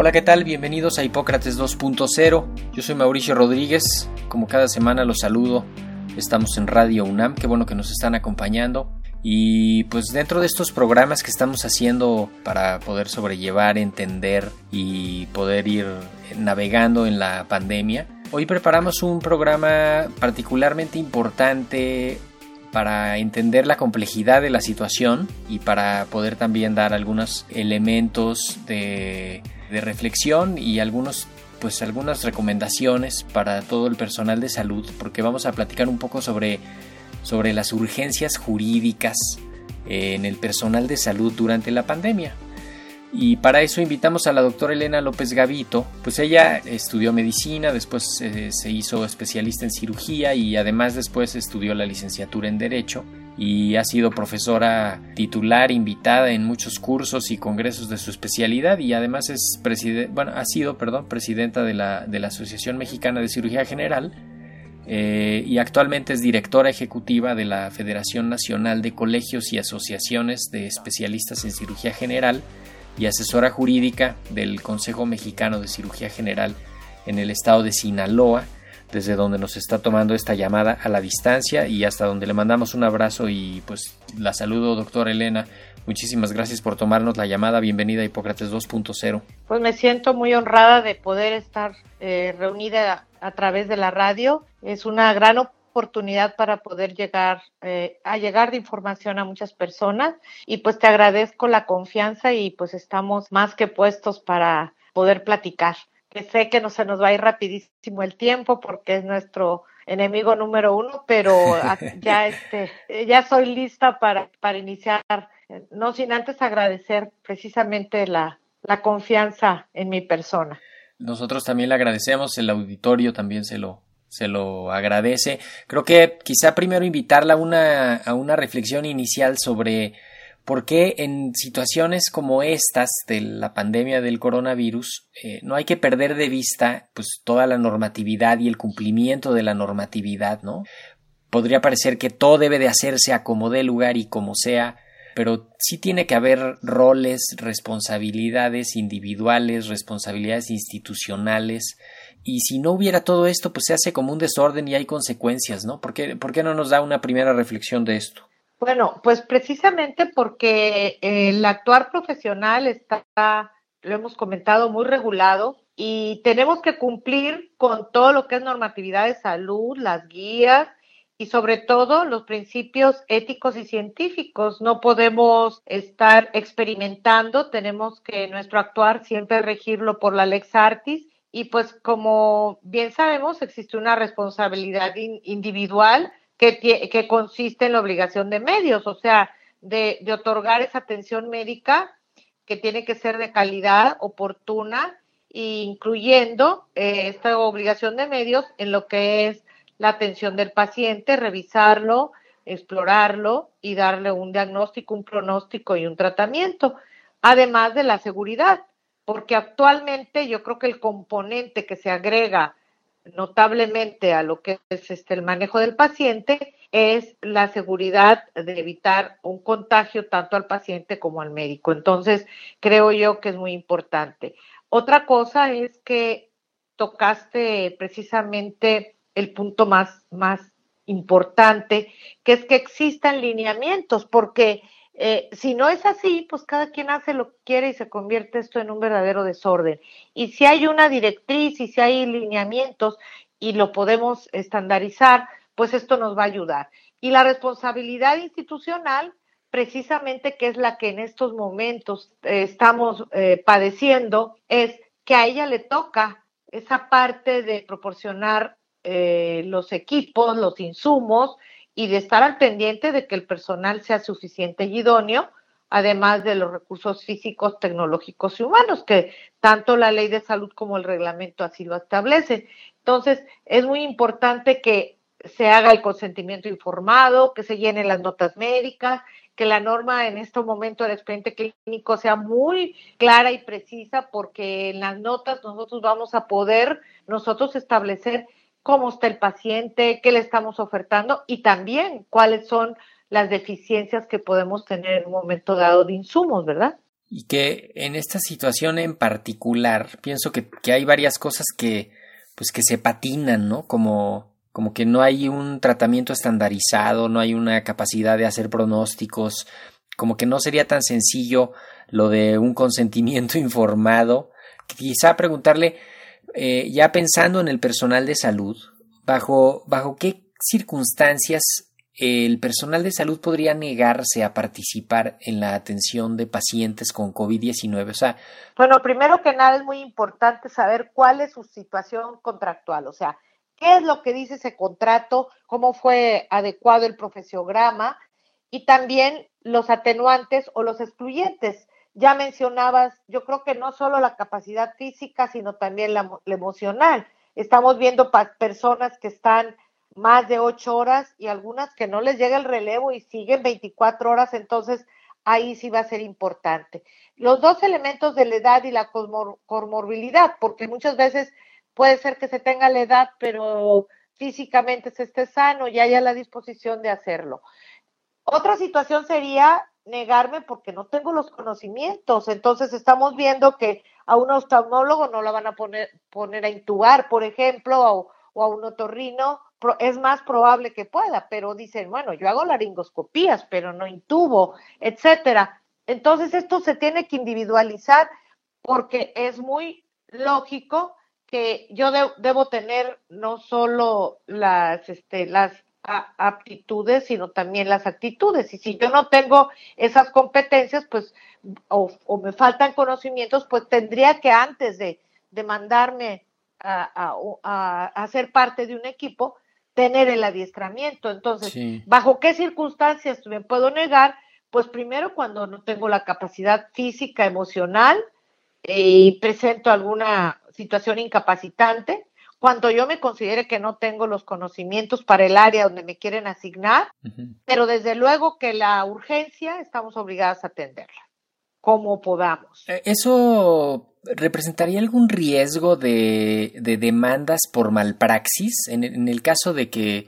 Hola, ¿qué tal? Bienvenidos a Hipócrates 2.0. Yo soy Mauricio Rodríguez. Como cada semana los saludo. Estamos en Radio UNAM. Qué bueno que nos están acompañando. Y pues dentro de estos programas que estamos haciendo para poder sobrellevar, entender y poder ir navegando en la pandemia, hoy preparamos un programa particularmente importante para entender la complejidad de la situación y para poder también dar algunos elementos de de reflexión y algunos pues algunas recomendaciones para todo el personal de salud porque vamos a platicar un poco sobre, sobre las urgencias jurídicas en el personal de salud durante la pandemia. Y para eso invitamos a la doctora Elena López Gavito, pues ella estudió medicina, después eh, se hizo especialista en cirugía y además después estudió la licenciatura en Derecho y ha sido profesora titular invitada en muchos cursos y congresos de su especialidad y además es ha sido perdón, presidenta de la, de la Asociación Mexicana de Cirugía General eh, y actualmente es directora ejecutiva de la Federación Nacional de Colegios y Asociaciones de Especialistas en Cirugía General y asesora jurídica del Consejo Mexicano de Cirugía General en el estado de Sinaloa desde donde nos está tomando esta llamada a la distancia y hasta donde le mandamos un abrazo y pues la saludo, doctora Elena. Muchísimas gracias por tomarnos la llamada. Bienvenida a Hipócrates 2.0. Pues me siento muy honrada de poder estar eh, reunida a, través de la radio. Es una gran oportunidad para poder llegar eh, a llegar de información a muchas personas y pues te agradezco la confianza y pues estamos más que puestos para poder platicar que sé que no se nos va a ir rapidísimo el tiempo porque es nuestro enemigo número uno, pero ya este, ya soy lista para, para iniciar, no sin antes agradecer precisamente la, la confianza en mi persona. Nosotros también le agradecemos, el auditorio también se lo, se lo agradece. Creo que quizá primero invitarla a una, a una reflexión inicial sobre ¿Por qué en situaciones como estas de la pandemia del coronavirus eh, no hay que perder de vista pues toda la normatividad y el cumplimiento de la normatividad, ¿no? Podría parecer que todo debe de hacerse a como dé lugar y como sea, pero sí tiene que haber roles, responsabilidades individuales, responsabilidades institucionales, y si no hubiera todo esto, pues se hace como un desorden y hay consecuencias, ¿no? ¿Por qué, ¿Por qué no nos da una primera reflexión de esto? Bueno, pues precisamente porque el actuar profesional está, lo hemos comentado, muy regulado y tenemos que cumplir con todo lo que es normatividad de salud, las guías y sobre todo los principios éticos y científicos. No podemos estar experimentando, tenemos que nuestro actuar siempre regirlo por la lex artis y pues como bien sabemos existe una responsabilidad individual que, consiste en la obligación de medios, o sea, de, otorgar esa atención médica que tiene que ser de calidad, oportuna, incluyendo eh, esta obligación de medios en lo que es la atención del paciente, revisarlo, explorarlo y darle un diagnóstico, un pronóstico y un tratamiento, además de la seguridad, porque actualmente yo creo que el componente que se agrega notablemente a lo que es este, el manejo del paciente es la seguridad de evitar un contagio tanto al paciente como al médico. Entonces, creo yo que es muy importante. Otra cosa es que tocaste precisamente el punto más, más importante, que es que existan lineamientos, porque eh, si no es así, pues cada quien hace lo que quiere y se convierte esto en un verdadero desorden. Y si hay una directriz y si hay lineamientos y lo podemos estandarizar, pues esto nos va a ayudar. Y la responsabilidad institucional, precisamente que es la que en estos momentos eh, estamos eh, padeciendo, es que a ella le toca esa parte de proporcionar eh, los equipos, los insumos y de estar al pendiente de que el personal sea suficiente y idóneo, además de los recursos físicos, tecnológicos y humanos, que tanto la ley de salud como el reglamento así lo establecen. Entonces, es muy importante que se haga el consentimiento informado, que se llenen las notas médicas, que la norma en este momento del expediente clínico sea muy clara y precisa, porque en las notas nosotros vamos a poder nosotros establecer cómo está el paciente, qué le estamos ofertando y también cuáles son las deficiencias que podemos tener en un momento dado de insumos, ¿verdad? Y que en esta situación en particular, pienso que, que hay varias cosas que, pues que se patinan, ¿no? Como, como que no hay un tratamiento estandarizado, no hay una capacidad de hacer pronósticos, como que no sería tan sencillo lo de un consentimiento informado. Quizá preguntarle, eh, ya pensando en el personal de salud, bajo, bajo qué circunstancias el personal de salud podría negarse a participar en la atención de pacientes con COVID-19? O sea, bueno, primero que nada es muy importante saber cuál es su situación contractual, o sea, qué es lo que dice ese contrato, cómo fue adecuado el profesiograma y también los atenuantes o los excluyentes ya mencionabas, yo creo que no solo la capacidad física, sino también la, emocional. Estamos viendo personas que están más de ocho horas y algunas que no les llega el relevo y siguen 24 horas, entonces ahí sí va a ser importante. Los dos elementos de la edad y la comorbilidad, porque muchas veces puede ser que se tenga la edad, pero físicamente se esté sano y haya la disposición de hacerlo. Otra situación sería negarme porque no tengo los conocimientos. Entonces estamos viendo que a un oftalmólogo no la van a poner, poner a intubar, por ejemplo, o, a un otorrino. Es más probable que pueda, pero dicen, bueno, yo hago laringoscopías, pero no intubo, etcétera. Entonces esto se tiene que individualizar porque es muy lógico que yo debo tener no solo las, este, las aptitudes, sino también las actitudes. Y si yo no tengo esas competencias, pues, o, me faltan conocimientos, pues tendría que antes de, de mandarme a, a, ser parte de un equipo, tener el adiestramiento. Entonces, ¿bajo qué circunstancias me puedo negar? Pues primero cuando no tengo la capacidad física, emocional eh, y presento alguna situación incapacitante cuando yo me considere que no tengo los conocimientos para el área donde me quieren asignar, pero desde luego que la urgencia estamos obligadas a atenderla, como podamos. Eh, ¿Eso representaría algún riesgo de, demandas por malpraxis en, el caso de que,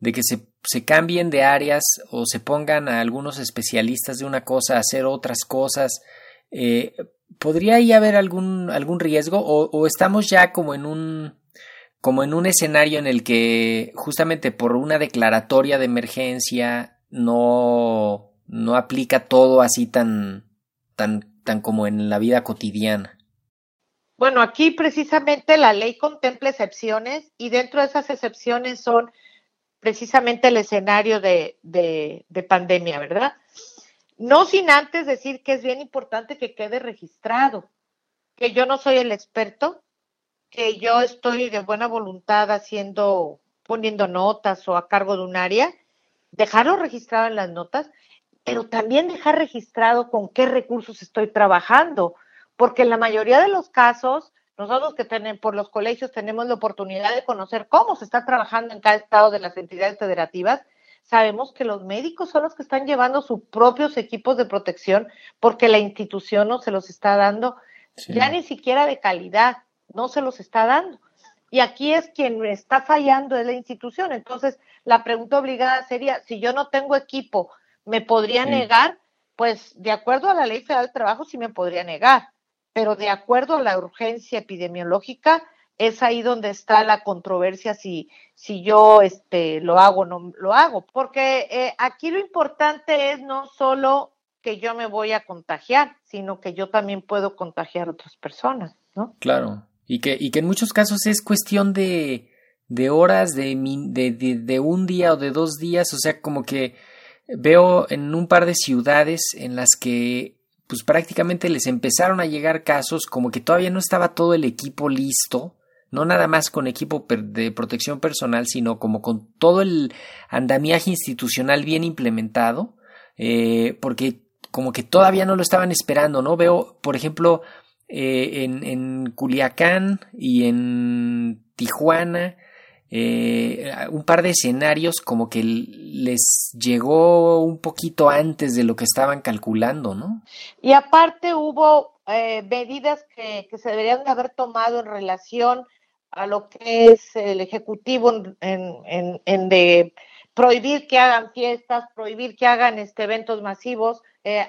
de que se, se, cambien de áreas o se pongan a algunos especialistas de una cosa a hacer otras cosas? Eh, ¿Podría ahí haber algún, algún riesgo o estamos ya como en un como en un escenario en el que justamente por una declaratoria de emergencia no, no aplica todo así tan, tan, tan como en la vida cotidiana. Bueno, aquí precisamente la ley contempla excepciones y dentro de esas excepciones son precisamente el escenario de, de, de pandemia, ¿verdad? No sin antes decir que es bien importante que quede registrado, que yo no soy el experto, que yo estoy de buena voluntad haciendo, poniendo notas o a cargo de un área, dejarlo registrado en las notas, pero también dejar registrado con qué recursos estoy trabajando, porque en la mayoría de los casos, nosotros que tenemos por los colegios tenemos la oportunidad de conocer cómo se está trabajando en cada estado de las entidades federativas, sabemos que los médicos son los que están llevando sus propios equipos de protección porque la institución no se los está dando ya ni siquiera de calidad no se los está dando. Y aquí es quien está fallando es la institución. Entonces, la pregunta obligada sería, si yo no tengo equipo, ¿me podría negar? Pues de acuerdo a la Ley Federal del Trabajo sí me podría negar, pero de acuerdo a la urgencia epidemiológica es ahí donde está la controversia si, si yo este, lo hago o no lo hago. Porque eh, aquí lo importante es no solo que yo me voy a contagiar, sino que yo también puedo contagiar a otras personas, ¿no? Claro, y que, y que en muchos casos es cuestión de, de horas, de, de, de, un día o de dos días, o sea, como que veo en un par de ciudades en las que pues prácticamente les empezaron a llegar casos como que todavía no estaba todo el equipo listo, no nada más con equipo de protección personal, sino como con todo el andamiaje institucional bien implementado, eh, porque como que todavía no lo estaban esperando, ¿no? Veo, por ejemplo, eh, en, en Culiacán y en Tijuana, eh, un par de escenarios como que les llegó un poquito antes de lo que estaban calculando, ¿no? Y aparte hubo eh, medidas que, se deberían de haber tomado en relación a lo que es el Ejecutivo en, en, de prohibir que hagan fiestas, prohibir que hagan este, eventos masivos. Eh,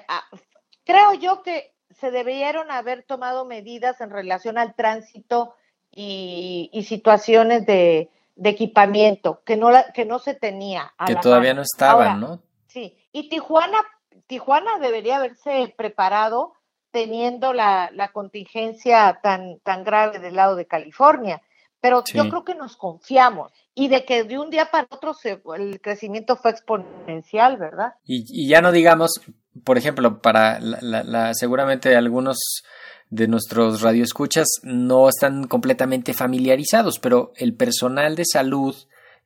creo yo que se debieron haber tomado medidas en relación al tránsito y situaciones de, de equipamiento que no, la, que no se tenía. que todavía no estaban, ¿no? Sí, y Tijuana, Tijuana debería haberse preparado teniendo la, la, contingencia tan, tan grave del lado de California. Pero yo creo que nos confiamos y de que de un día para otro se, el crecimiento fue exponencial, ¿verdad? Y, y ya no digamos, por ejemplo, para la, la, seguramente algunos de nuestros radioescuchas no están completamente familiarizados, pero el personal de salud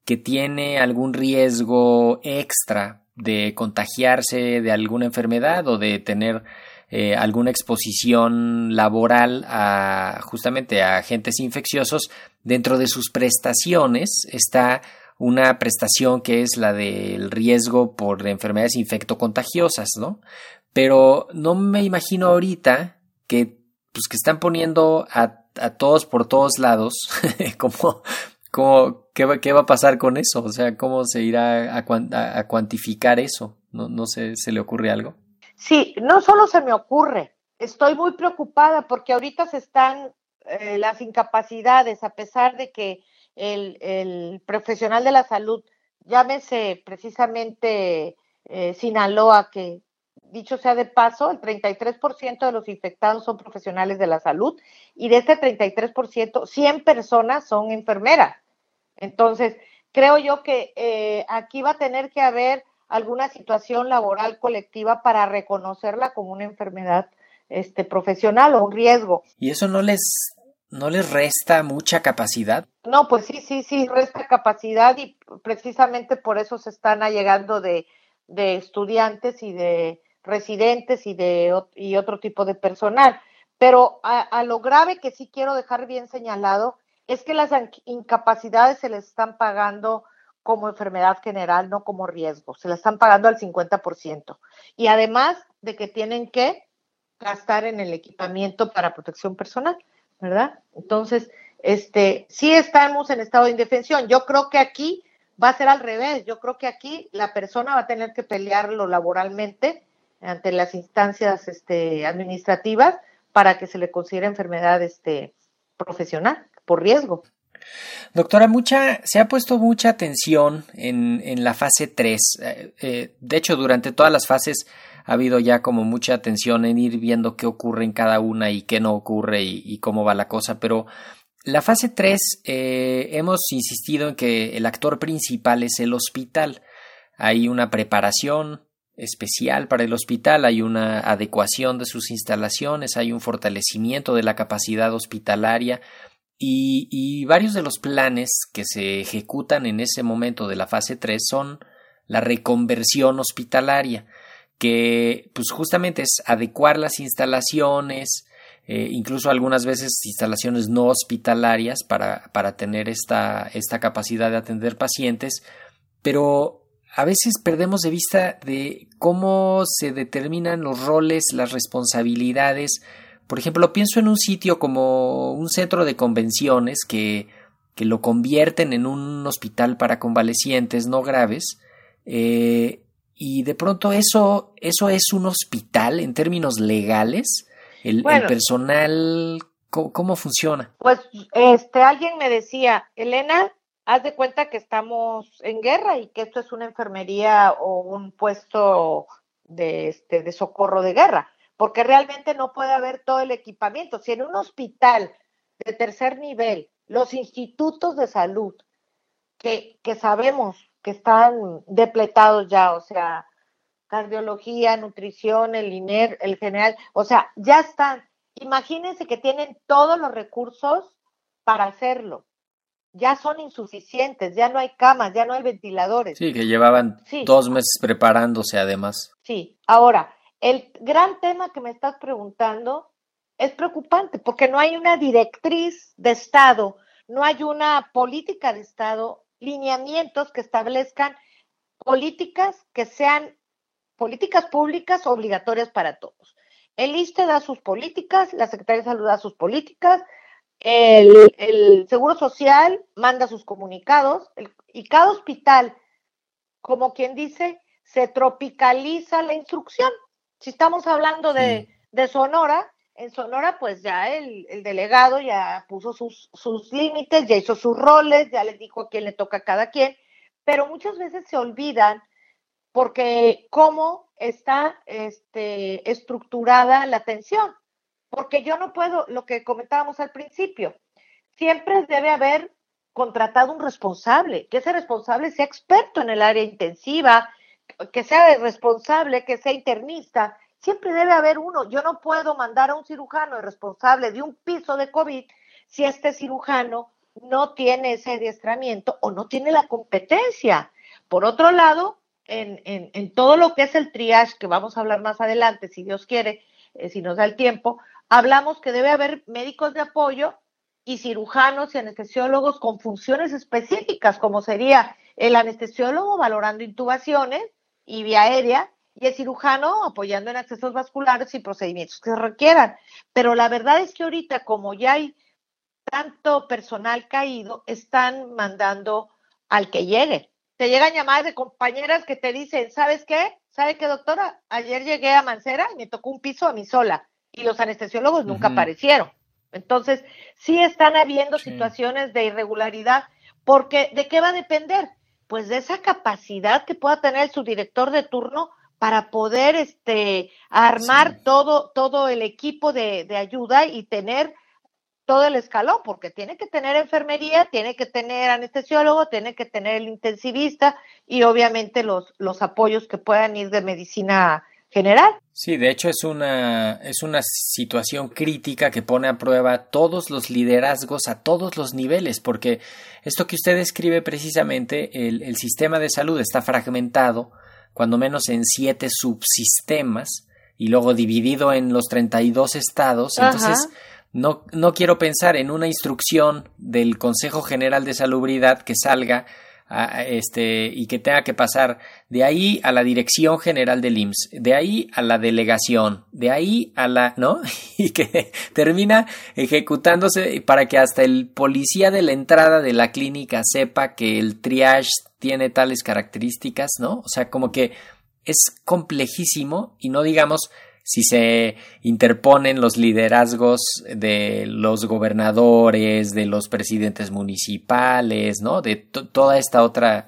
que tiene algún riesgo extra de contagiarse de alguna enfermedad o de tener eh, alguna exposición laboral a justamente a agentes infecciosos, dentro de sus prestaciones está una prestación que es la del riesgo por enfermedades infectocontagiosas, ¿no? Pero no me imagino ahorita que pues que están poniendo a, todos por todos lados, como, como ¿qué, ¿qué, va a pasar con eso? O sea, ¿cómo se irá a, a, cuantificar eso? ¿No, no se le ocurre algo? Sí, no solo se me ocurre, estoy muy preocupada porque ahorita se están eh, las incapacidades, a pesar de que el, el, profesional de la salud, llámese precisamente eh, Sinaloa, que dicho sea de paso, el 33% de los infectados son profesionales de la salud y de este 33%, 100 personas son enfermeras. Entonces, creo yo que eh, aquí va a tener que haber alguna situación laboral colectiva para reconocerla como una enfermedad este, profesional o un riesgo. ¿Y eso no les, no les resta mucha capacidad? No, pues sí, sí, sí, resta capacidad y precisamente por eso se están allegando de, estudiantes y de residentes y de y otro tipo de personal. Pero a, lo grave que sí quiero dejar bien señalado es que las incapacidades se les están pagando como enfermedad general, no como riesgo. Se las están pagando al 50%. Y además de que tienen que gastar en el equipamiento para protección personal, ¿verdad? Entonces, este, sí estamos en estado de indefensión. Yo creo que aquí va a ser al revés. Yo creo que aquí la persona va a tener que pelearlo laboralmente ante las instancias este, administrativas para que se le considere enfermedad este, profesional por riesgo. Doctora, mucha, se ha puesto mucha atención en, en la fase 3. Eh, eh, de hecho, durante todas las fases ha habido ya como mucha atención en ir viendo qué ocurre en cada una y qué no ocurre y, cómo va la cosa, pero la fase 3 eh, hemos insistido en que el actor principal es el hospital. Hay una preparación, especial para el hospital, hay una adecuación de sus instalaciones, hay un fortalecimiento de la capacidad hospitalaria y, varios de los planes que se ejecutan en ese momento de la fase 3 son la reconversión hospitalaria, que pues justamente es adecuar las instalaciones, eh, incluso algunas veces instalaciones no hospitalarias para, para tener esta, esta capacidad de atender pacientes, pero a veces perdemos de vista de cómo se determinan los roles, las responsabilidades. Por ejemplo, pienso en un sitio como un centro de convenciones que, que lo convierten en un hospital para convalecientes no graves. Eh, y de pronto eso, eso es un hospital en términos legales. El, personal, ¿cómo, ¿cómo, funciona? Pues este, alguien me decía, Elena, haz de cuenta que estamos en guerra y que esto es una enfermería o un puesto de, este, de socorro de guerra, porque realmente no puede haber todo el equipamiento. Si en un hospital de tercer nivel los institutos de salud que, que sabemos que están depletados ya, o sea, cardiología, nutrición, el INER, el general, o sea, ya están. Imagínense que tienen todos los recursos para hacerlo. Ya son insuficientes, ya no hay camas, ya no hay ventiladores. Sí, que llevaban Sí. dos meses preparándose además. Sí, ahora, el gran tema que me estás preguntando es preocupante porque no hay una directriz de Estado, no hay una política de Estado, lineamientos que establezcan políticas que sean políticas públicas obligatorias para todos. El ISTE da sus políticas, la Secretaría de Salud da sus políticas, el, el Seguro Social manda sus comunicados el- y cada hospital, como quien dice, se tropicaliza la instrucción. Si estamos hablando de, de Sonora, en Sonora pues ya el, el delegado ya puso sus, sus límites, ya hizo sus roles, ya les dijo a quién le toca a cada quien, pero muchas veces se olvidan porque cómo está este, estructurada la atención. Porque yo no puedo, lo que comentábamos al principio, siempre debe haber contratado un responsable, que ese responsable sea experto en el área intensiva, que sea responsable, que sea internista. Siempre debe haber uno. Yo no puedo mandar a un cirujano responsable de un piso de COVID si este cirujano no tiene ese adiestramiento o no tiene la competencia. Por otro lado, en, en, en todo lo que es el triage, que vamos a hablar más adelante, si Dios quiere, eh, si nos da el tiempo, hablamos que debe haber médicos de apoyo y cirujanos y anestesiólogos con funciones específicas, como sería el anestesiólogo valorando intubaciones y vía aérea, y el cirujano apoyando en accesos vasculares y procedimientos que se requieran. Pero la verdad es que ahorita, como ya hay tanto personal caído, están mandando al que llegue. Te llegan llamadas de compañeras que te dicen, ¿sabes qué? ¿Sabe qué, doctora? Ayer llegué a Mancera y me tocó un piso a mí sola y los anestesiólogos nunca aparecieron. Entonces, sí están habiendo Sí. situaciones de irregularidad, porque ¿de qué va a depender? Pues de esa capacidad que pueda tener su director de turno para poder este, armar Sí. todo, todo el equipo de, de ayuda y tener todo el escalón, porque tiene que tener enfermería, tiene que tener anestesiólogo, tiene que tener el intensivista y obviamente los, los apoyos que puedan ir de medicina general. Sí, de hecho es una, es una situación crítica que pone a prueba todos los liderazgos a todos los niveles, porque esto que usted describe precisamente, el, el sistema de salud está fragmentado, cuando menos en siete subsistemas, y luego dividido en los 32 estados, Ajá. entonces no, no quiero pensar en una instrucción del Consejo General de Salubridad que salga este, y que tenga que pasar de ahí a la Dirección General del IMSS, de ahí a la delegación, de ahí a la, ¿no? Y que termina ejecutándose para que hasta el policía de la entrada de la clínica sepa que el triage tiene tales características, ¿no? O sea, como que es complejísimo y no digamos si se interponen los liderazgos de los gobernadores, de los presidentes municipales, ¿no? De to- toda esta otra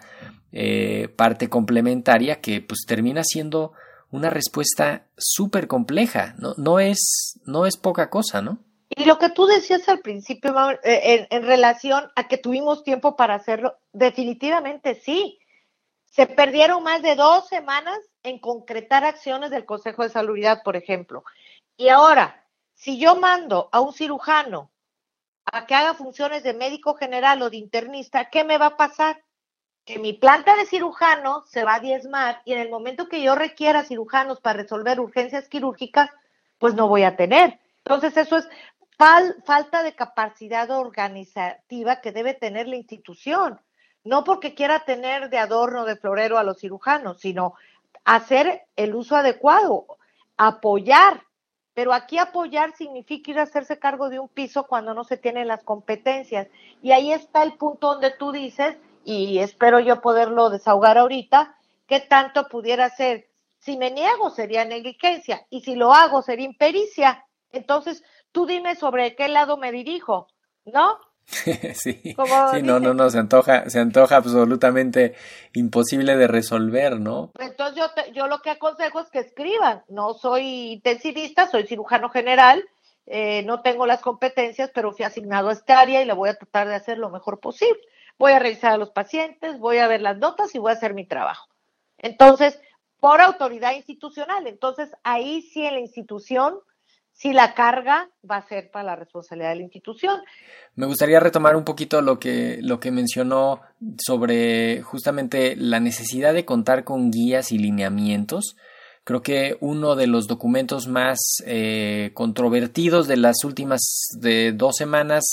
eh, parte complementaria que pues termina siendo una respuesta súper compleja, ¿no? No es, no es poca cosa, ¿no? Y lo que tú decías al principio, eh, en relación a que tuvimos tiempo para hacerlo, definitivamente sí. Se perdieron más de dos semanas en concretar acciones del Consejo de Salubridad, por ejemplo. Y ahora, si yo mando a un cirujano a que haga funciones de médico general o de internista, ¿qué me va a pasar? Que mi planta de cirujano se va a diezmar y en el momento que yo requiera cirujanos para resolver urgencias quirúrgicas, pues no voy a tener. Entonces, eso es fal- falta de capacidad organizativa que debe tener la institución. No porque quiera tener de adorno, de florero a los cirujanos, sino hacer el uso adecuado, apoyar. Pero aquí apoyar significa ir a hacerse cargo de un piso cuando no se tienen las competencias. Y ahí está el punto donde tú dices, y espero yo poderlo desahogar ahorita, qué tanto pudiera ser. Si me niego sería negligencia y si lo hago sería impericia. Entonces, tú dime sobre qué lado me dirijo, ¿no? sí, Como sí, no, no, no, se antoja, se antoja absolutamente imposible de resolver, ¿no? Entonces yo, te- yo lo que aconsejo es que escriban. No soy intensivista, soy cirujano general, eh, no tengo las competencias, pero fui asignado a esta área y le voy a tratar de hacer lo mejor posible. voy a revisar a los pacientes, voy a ver las notas y voy a hacer mi trabajo. Entonces, por autoridad institucional. Entonces, ahí sí en la institución, sí la carga va a ser para la responsabilidad de la institución. Me gustaría retomar un poquito lo que, lo que mencionó sobre justamente la necesidad de contar con guías y lineamientos. Creo que uno de los documentos más eh, controvertidos de las últimas de dos semanas,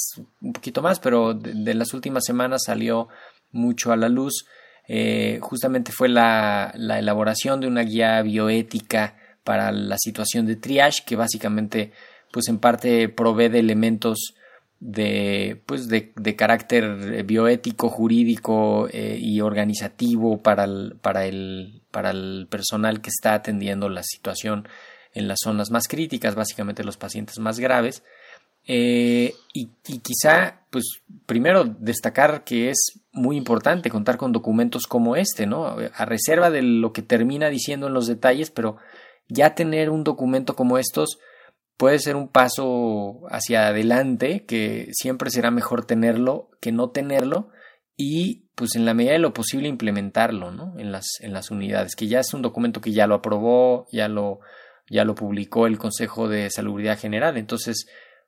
un poquito más, pero de, de las últimas semanas salió mucho a la luz, eh, justamente fue la, la, elaboración de una guía bioética para la situación de triage, que básicamente, pues en parte provee de elementos de, pues de, de carácter bioético, jurídico eh, y organizativo para el, para, el, para el personal que está atendiendo la situación en las zonas más críticas, básicamente los pacientes más graves. Eh, y, y, quizá, pues, primero destacar que es muy importante contar con documentos como este, ¿no? A reserva de lo que termina diciendo en los detalles, pero ya tener un documento como estos puede ser un paso hacia adelante, que siempre será mejor tenerlo que no tenerlo, y pues en la medida de lo posible implementarlo, ¿no? En las, en las unidades, que ya es un documento que ya lo aprobó, ya lo, ya lo publicó el Consejo de Salubridad General, entonces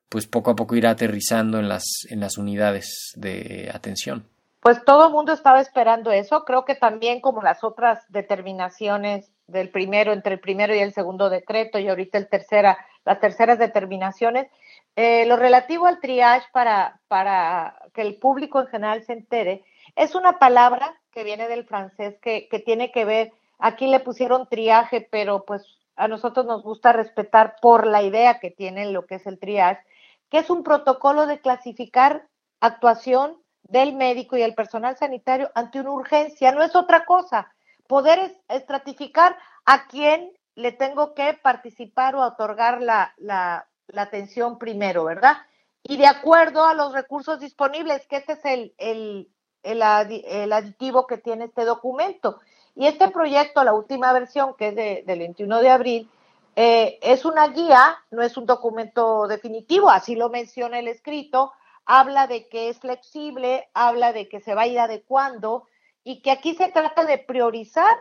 pues poco a poco irá aterrizando en las, en las unidades de atención. Pues todo el mundo estaba esperando eso. Creo que también como las otras determinaciones del primero, entre el primero y el segundo decreto y ahorita el tercera, las terceras determinaciones, eh, lo relativo al triage para, para que el público en general se entere, es una palabra que viene del francés que, que tiene que ver, aquí le pusieron triaje, pero pues a nosotros nos gusta respetar por la idea que tiene lo que es el triage, que es un protocolo de clasificar actuación del médico y el personal sanitario ante una urgencia, no es otra cosa. Poder estratificar a quién le tengo que participar o otorgar la, la, atención primero, ¿verdad? Y de acuerdo a los recursos disponibles, que este es el, el, el, el aditivo que tiene este documento. Y este proyecto, la última versión, que es de, del 21 de abril, eh, es una guía, no es un documento definitivo, así lo menciona el escrito, habla de que es flexible, habla de que se va a ir adecuando y que aquí se trata de priorizar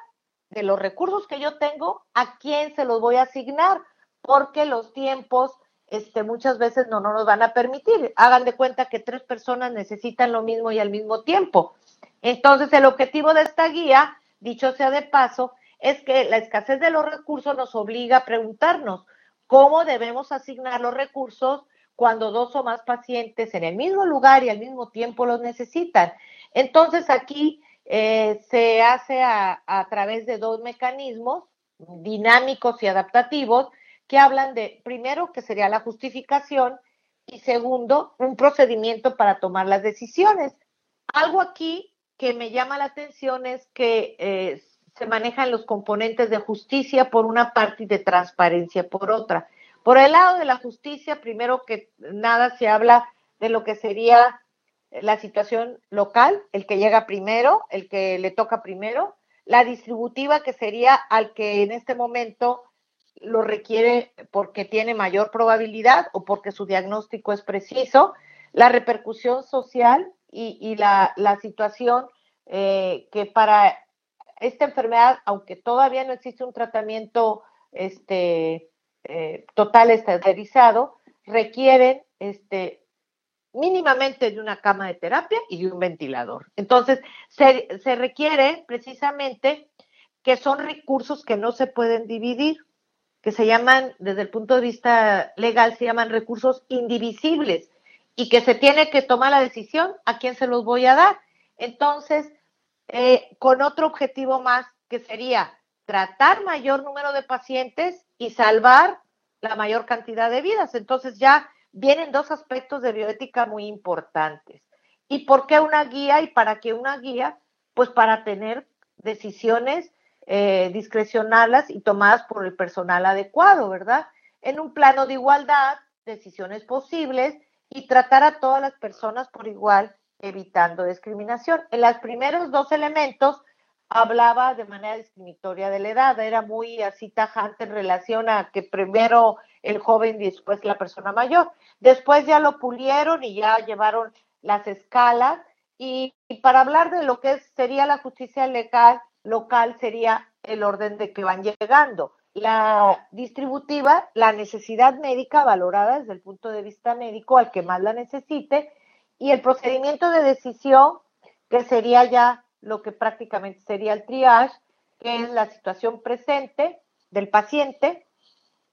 de los recursos que yo tengo a quién se los voy a asignar, porque los tiempos este, muchas veces no, no nos van a permitir. Hagan de cuenta que tres personas necesitan lo mismo y al mismo tiempo. Entonces, el objetivo de esta guía, dicho sea de paso, es que la escasez de los recursos nos obliga a preguntarnos cómo debemos asignar los recursos cuando dos o más pacientes en el mismo lugar y al mismo tiempo los necesitan. Entonces aquí eh, se hace a, través de dos mecanismos dinámicos y adaptativos que hablan de, primero, que sería la justificación y segundo, un procedimiento para tomar las decisiones. Algo aquí que me llama la atención es que eh, se manejan los componentes de justicia por una parte y de transparencia por otra. Por el lado de la justicia, primero que nada se habla de lo que sería la situación local, el que llega primero, el que le toca primero, la distributiva que sería al que en este momento lo requiere porque tiene mayor probabilidad o porque su diagnóstico es preciso, la repercusión social y, la, la, situación eh, que para esta enfermedad, aunque todavía no existe un tratamiento este, eh, total estandarizado, requieren este, mínimamente de una cama de terapia y de un ventilador. Entonces, se, se requiere precisamente que son recursos que no se pueden dividir, que se llaman, desde el punto de vista legal, se llaman recursos indivisibles y que se tiene que tomar la decisión a quién se los voy a dar. Entonces, eh, con otro objetivo más que sería tratar mayor número de pacientes y salvar la mayor cantidad de vidas. Entonces ya vienen dos aspectos de bioética muy importantes. ¿Y por qué una guía y para qué una guía? Pues para tener decisiones eh, discrecionales y tomadas por el personal adecuado, ¿verdad? En un plano de igualdad, decisiones posibles y tratar a todas las personas por igual evitando discriminación. En los primeros dos elementos hablaba de manera discriminatoria de la edad, era muy así tajante en relación a que primero el joven y después la persona mayor. Después ya lo pulieron y ya llevaron las escalas Y, para hablar de lo que sería la justicia legal local, sería el orden de que van llegando. La distributiva, la necesidad médica valorada desde el punto de vista médico al que más la necesite, y el procedimiento de decisión, que sería ya lo que prácticamente sería el triage, que es la situación presente del paciente,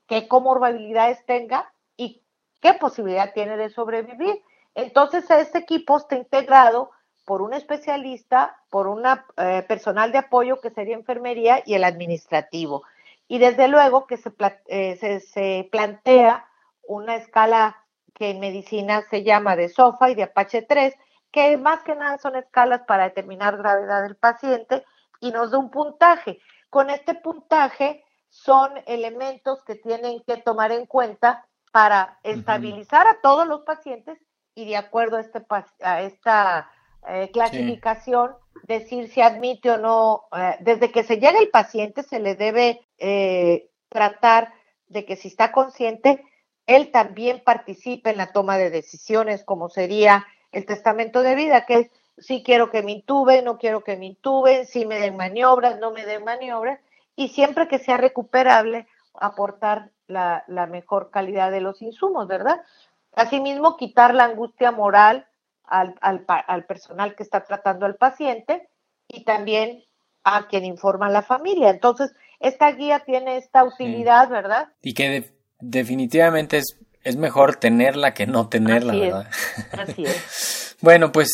qué comorbilidades tenga y qué posibilidad tiene de sobrevivir. Entonces, este equipo está integrado por un especialista, por un eh, personal de apoyo que sería enfermería y el administrativo. Y desde luego que se, eh, se, se, plantea una escala que en medicina se llama de SOFA y de Apache 3, que más que nada son escalas para determinar gravedad del paciente y nos da un puntaje. Con este puntaje son elementos que tienen que tomar en cuenta para estabilizar a todos los pacientes y de acuerdo a, este, a esta eh, clasificación decir si admite o no, eh, desde que se llega el paciente se le debe eh, tratar de que si está consciente, él también participe en la toma de decisiones, como sería el testamento de vida, que es si quiero que me intuben, no quiero que me intuben, si me den maniobras, no me den maniobras, y siempre que sea recuperable, aportar la, la mejor calidad de los insumos, ¿verdad? Asimismo, quitar la angustia moral al, al, al, personal que está tratando al paciente y también a quien informa a la familia. Entonces, esta guía tiene esta utilidad, ¿verdad? Y que definitivamente es, es mejor tenerla que no tenerla, ¿verdad? Así es. bueno, pues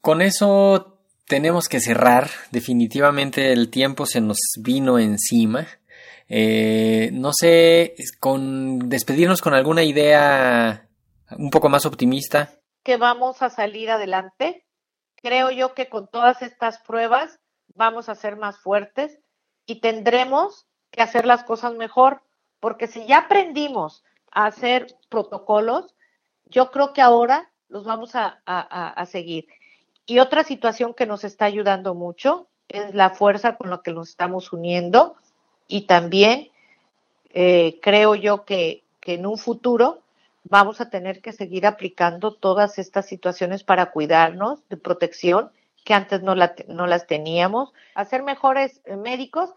con eso tenemos que cerrar. Definitivamente el tiempo se nos vino encima. Eh, no sé, con despedirnos con alguna idea un poco más optimista. Que vamos a salir adelante. Creo yo que con todas estas pruebas vamos a ser más fuertes y tendremos que hacer las cosas mejor, porque si ya aprendimos a hacer protocolos, yo creo que ahora los vamos a, seguir. Y otra situación que nos está ayudando mucho es la fuerza con la que nos estamos uniendo y también eh, creo yo que, en un futuro vamos a tener que seguir aplicando todas estas situaciones para cuidarnos de protección que antes no, la, no las teníamos, a ser mejores eh, médicos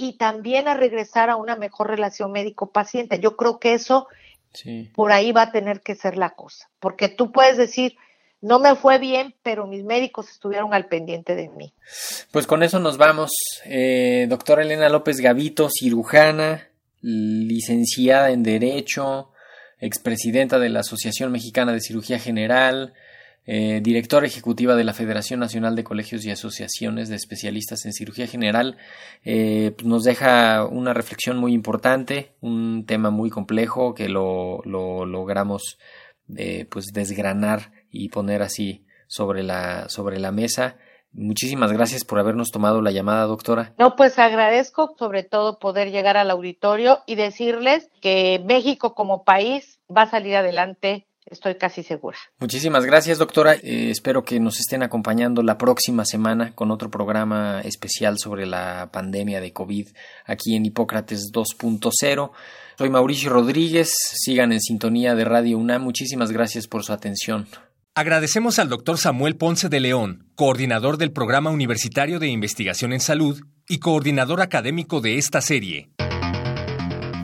y también a regresar a una mejor relación médico-paciente. Yo creo que eso por ahí va a tener que ser la cosa, porque tú puedes decir, no me fue bien, pero mis médicos estuvieron al pendiente de mí. Pues con eso nos vamos. Eh, doctora Elena López Gavito, cirujana, licenciada en Derecho, expresidenta de la Asociación Mexicana de Cirugía General, eh, directora ejecutiva de la Federación Nacional de Colegios y Asociaciones de Especialistas en Cirugía General, eh, nos deja una reflexión muy importante, un tema muy complejo que lo, lo logramos eh, pues desgranar y poner así sobre la, sobre la mesa. Muchísimas gracias por habernos tomado la llamada, doctora. No, pues agradezco sobre todo poder llegar al auditorio y decirles que México como país va a salir adelante estoy casi segura. Muchísimas gracias, doctora. Eh, espero que nos estén acompañando la próxima semana con otro programa especial sobre la pandemia de COVID aquí en Hipócrates 2.0. Soy Mauricio Rodríguez. Sigan en sintonía de Radio UNAM. Muchísimas gracias por su atención. Agradecemos al doctor Samuel Ponce de León, coordinador del Programa Universitario de Investigación en Salud y coordinador académico de esta serie.